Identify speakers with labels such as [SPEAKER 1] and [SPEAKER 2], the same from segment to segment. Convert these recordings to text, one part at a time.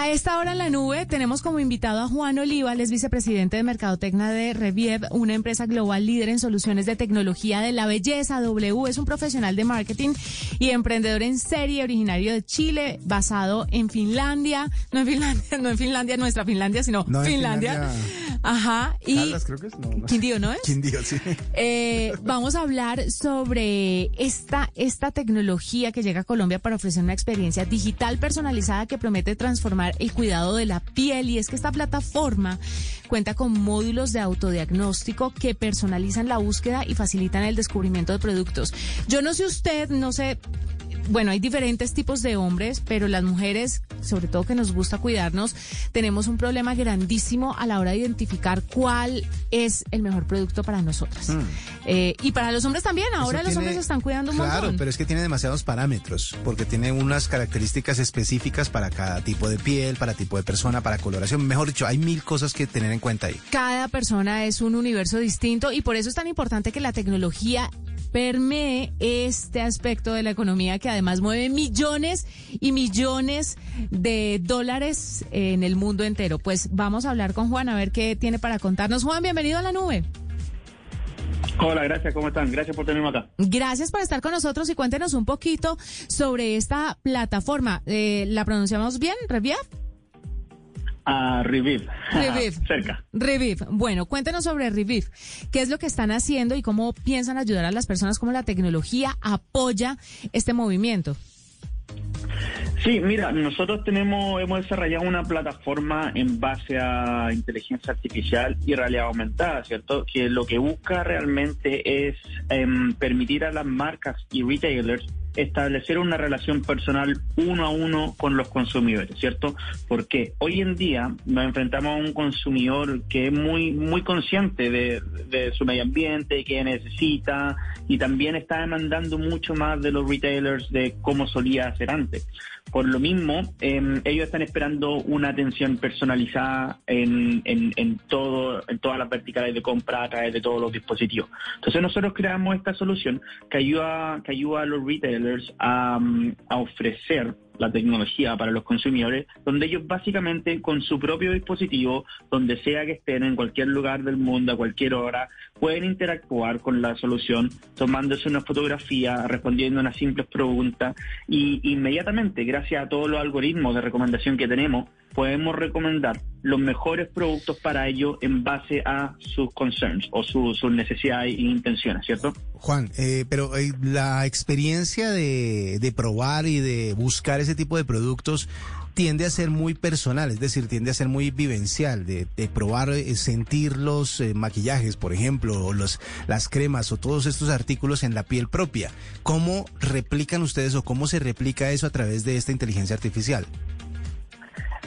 [SPEAKER 1] A esta hora en la nube tenemos como invitado a Juan Oliva, él es vicepresidente de Mercadotecnia de Reviev, una empresa global líder en soluciones de tecnología de la belleza. W es un profesional de marketing y emprendedor en serie, originario de Chile, basado en Finlandia, no en Finlandia, no en Finlandia, nuestra Finlandia, sino
[SPEAKER 2] No, en
[SPEAKER 1] Finlandia.
[SPEAKER 2] Finlandia.
[SPEAKER 1] Ajá. Y
[SPEAKER 2] Caldas, creo que es. No, no.
[SPEAKER 1] Quindío, ¿no es?
[SPEAKER 2] Quindío, sí.
[SPEAKER 1] Eh, vamos a hablar sobre esta, esta tecnología que llega a Colombia para ofrecer una experiencia digital personalizada que promete transformar el cuidado de la piel. Y es que esta plataforma cuenta con módulos de autodiagnóstico que personalizan la búsqueda y facilitan el descubrimiento de productos. Yo no sé usted, no sé bueno, hay diferentes tipos de hombres, pero las mujeres, sobre todo que nos gusta cuidarnos, tenemos un problema grandísimo a la hora de identificar cuál es el mejor producto para nosotras. Eh, y para los hombres también, ahora
[SPEAKER 2] Eso
[SPEAKER 1] los
[SPEAKER 2] tiene-
[SPEAKER 1] hombres se están cuidando un
[SPEAKER 2] Claro,
[SPEAKER 1] montón.
[SPEAKER 2] pero es que tiene demasiados parámetros, porque tiene unas características específicas para cada tipo de piel, para tipo de persona, para coloración. Mejor dicho, hay mil cosas que tener en cuenta ahí.
[SPEAKER 1] Cada persona es un universo distinto y por eso es tan importante que la tecnología permee este aspecto de la economía que además mueve millones y millones de dólares en el mundo entero. Pues vamos a hablar con Juan a ver qué tiene para contarnos. Juan, bienvenido a la nube.
[SPEAKER 3] Hola, gracias, ¿cómo están? Gracias por tenerme acá.
[SPEAKER 1] Gracias por estar con nosotros y cuéntenos un poquito sobre esta plataforma. Eh, ¿La pronunciamos bien, Reviv?
[SPEAKER 3] A Reviv.
[SPEAKER 1] Reviv.
[SPEAKER 3] Cerca.
[SPEAKER 1] Reviv. Bueno, cuéntenos sobre Reviv. ¿Qué es lo que están haciendo y cómo piensan ayudar a las personas? ¿Cómo la tecnología apoya este movimiento?
[SPEAKER 3] Sí, mira, nosotros tenemos, hemos desarrollado una plataforma en base a inteligencia artificial y realidad aumentada, ¿cierto? Que lo que busca realmente es em, permitir a las marcas y retailers establecer una relación personal uno a uno con los consumidores, ¿cierto? Porque hoy en día nos enfrentamos a un consumidor que es muy, muy consciente de, su medio ambiente, que necesita y también está demandando mucho más de los retailers de cómo solía hacer antes. Por lo mismo, eh, ellos están esperando una atención personalizada en, en, en todo, en todas las verticales de compra a través de todos los dispositivos. Entonces nosotros creamos esta solución que ayuda, que ayuda a los retailers a, mm, a ofrecer la tecnología para los consumidores, donde ellos básicamente con su propio dispositivo, donde sea que estén en cualquier lugar del mundo, a cualquier hora, pueden interactuar con la solución, tomándose una fotografía, respondiendo unas simples preguntas y inmediatamente, gracias a todos los algoritmos de recomendación que tenemos, podemos recomendar los mejores productos para ellos en base a sus concerns o su- sus necesidades e intenciones, ¿cierto?
[SPEAKER 2] Juan, eh, pero eh, la experiencia de, de probar y de buscar ese tipo de productos tiende a ser muy personal, es decir, tiende a ser muy vivencial, de, probar, eh, sentir los eh, maquillajes, por ejemplo, o las cremas o todos estos artículos en la piel propia. ¿Cómo replican ustedes o cómo se replica eso a través de esta inteligencia artificial?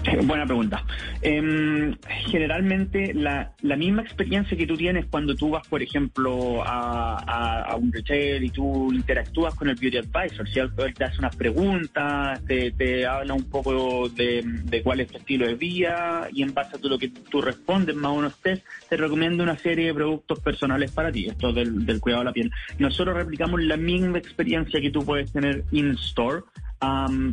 [SPEAKER 3] Eh, Buena pregunta. Em, generalmente la, la misma experiencia que tú tienes cuando tú vas, por ejemplo, a, a- a un retail y tú interactúas con el beauty advisor, ¿cierto? Él te hace unas preguntas, te, te habla un poco de, de cuál es tu estilo de vida y en base a todo lo que tú respondes, más unos test, te recomienda una serie de productos personales para ti, esto del, del cuidado de la piel. Nosotros replicamos la misma experiencia que tú puedes tener in-store,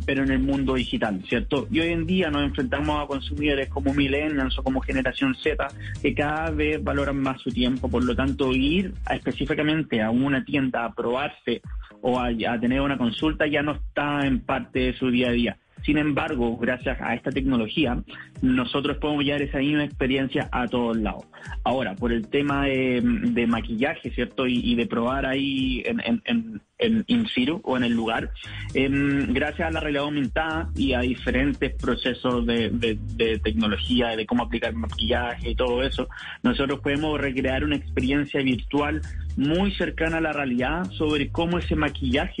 [SPEAKER 3] Pero en el mundo digital, ¿cierto? Y hoy en día nos enfrentamos a consumidores como millennials o como generación Z que cada vez valoran más su tiempo, por lo tanto ir a- específicamente a una tienda a probarse o a tener una consulta ya no está en parte de su día a día. Sin embargo, gracias a esta tecnología, nosotros podemos llevar esa misma experiencia a todos lados. Ahora, por el tema de, maquillaje, ¿cierto? Y, de probar ahí en, en- in situ o en el lugar. Em, gracias a la realidad aumentada y a diferentes procesos de tecnología, de cómo aplicar maquillaje y todo eso, nosotros podemos recrear una experiencia virtual muy cercana a la realidad sobre cómo ese maquillaje.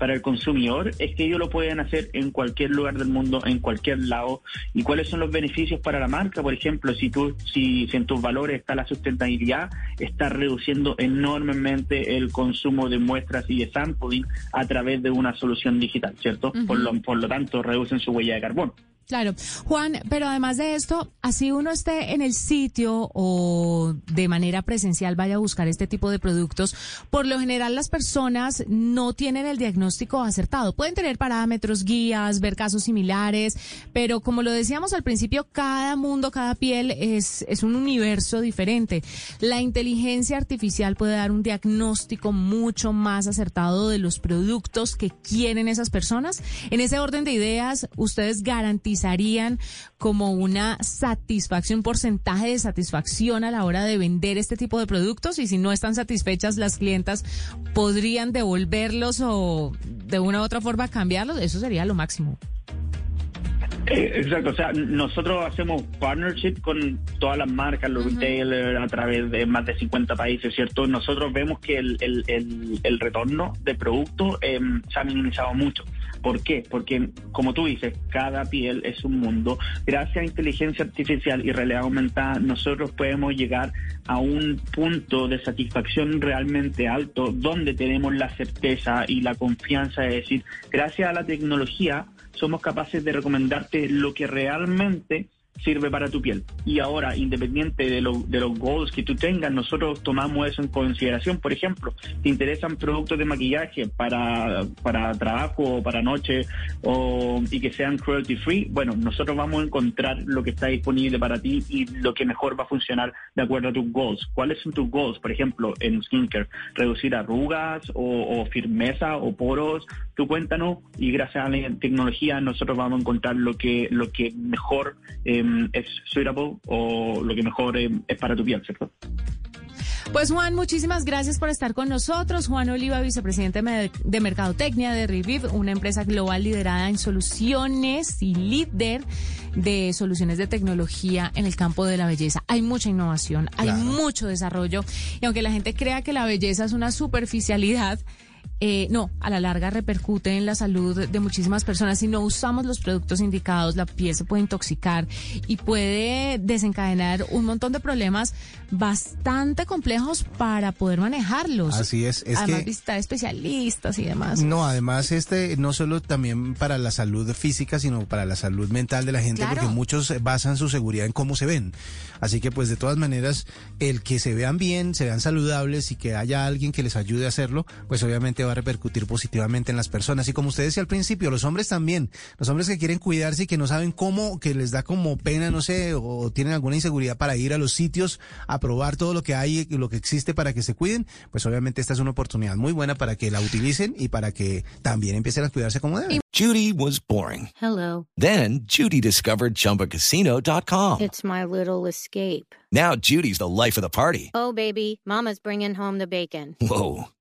[SPEAKER 3] para el consumidor? Es que ellos lo pueden hacer en cualquier lugar del mundo, en cualquier lado. ¿Y cuáles son los beneficios para la marca? Por ejemplo, si tú, si, si en tus valores está la sustentabilidad, estás reduciendo enormemente el consumo de muestras y de sampling a través de una solución digital, ¿cierto? por, lo, por lo tanto, reducen su huella de carbono.
[SPEAKER 1] Claro, Juan, pero además de esto, así uno esté en el sitio o de manera presencial vaya a buscar este tipo de productos, por lo general las personas no tienen el diagnóstico acertado. Pueden tener parámetros, guías, ver casos similares, pero como lo decíamos al principio, cada mundo, cada piel es, es un universo diferente. La inteligencia artificial puede dar un diagnóstico mucho más acertado de los productos que quieren esas personas. En ese orden de ideas, ustedes garantizan harían como una satisfacción, un porcentaje de satisfacción a la hora de vender este tipo de productos y si no están satisfechas las clientas podrían devolverlos o de una u otra forma cambiarlos, eso sería lo máximo.
[SPEAKER 3] Eh, exacto, o sea, nosotros hacemos partnership con todas las marcas, los retailers, a través de más de 50 países, ¿cierto? Nosotros vemos que el, el, el, el retorno de producto eh, se ha minimizado mucho. ¿Por qué? Porque, como tú dices, cada piel es un mundo. Gracias a inteligencia artificial y realidad aumentada, nosotros podemos llegar a un punto de satisfacción realmente alto, donde tenemos la certeza y la confianza de decir, gracias a la tecnología, somos capaces de recomendarte lo que realmente sirve para tu piel. Y ahora, independiente de, lo, de los goals que tú tengas, nosotros tomamos eso en consideración. Por ejemplo, te interesan productos de maquillaje para, para trabajo o para noche o, y que sean cruelty free, bueno, nosotros vamos a encontrar lo que está disponible para ti y lo que mejor va a funcionar de acuerdo a tus goals. ¿Cuáles son tus goals? Por ejemplo, en skincare, reducir arrugas o, o firmeza o poros. Tú cuéntanos y gracias a la tecnología nosotros vamos a encontrar lo que, lo que mejor eh, es suitable o lo que mejor eh, es para tu piel, ¿cierto?
[SPEAKER 1] Pues Juan, muchísimas gracias por estar con nosotros. Juan Oliva, vicepresidente de Mercadotecnia de Reviv, una empresa global liderada en soluciones y líder de soluciones de tecnología en el campo de la belleza. Hay mucha innovación, hay mucho desarrollo y aunque la gente crea que la belleza es una superficialidad, eh, no, a la larga repercute en la salud de muchísimas personas. Si no usamos los productos indicados, la piel se puede intoxicar y puede desencadenar un montón de problemas bastante complejos para poder manejarlos.
[SPEAKER 2] Así es. es
[SPEAKER 1] además,
[SPEAKER 2] que,
[SPEAKER 1] visitar especialistas y demás.
[SPEAKER 2] No, además, este, no solo también para la salud física, sino para la salud mental de la gente,
[SPEAKER 1] Claro.
[SPEAKER 2] porque muchos basan su seguridad en cómo se ven. Así que, pues, de todas maneras, el que se vean bien, se vean saludables y que haya alguien que les ayude a hacerlo, pues obviamente va a repercutir positivamente en las personas. Y como usted decía al principio, los hombres también, los hombres que quieren cuidarse y que no saben cómo, que les da como pena, no sé, o tienen alguna inseguridad para ir a los sitios a probar todo lo que hay y lo que existe para que se cuiden, pues obviamente esta es una oportunidad muy buena para que la utilicen y para que también empiecen a cuidarse como deben.
[SPEAKER 4] Judy was boring.
[SPEAKER 5] Hello.
[SPEAKER 4] Then Judy discovered ChumbaCasino.com.
[SPEAKER 5] It's my little escape.
[SPEAKER 4] Now Judy's the life of the party.
[SPEAKER 5] Oh, baby, Mama's bringing home the bacon.
[SPEAKER 4] Whoa,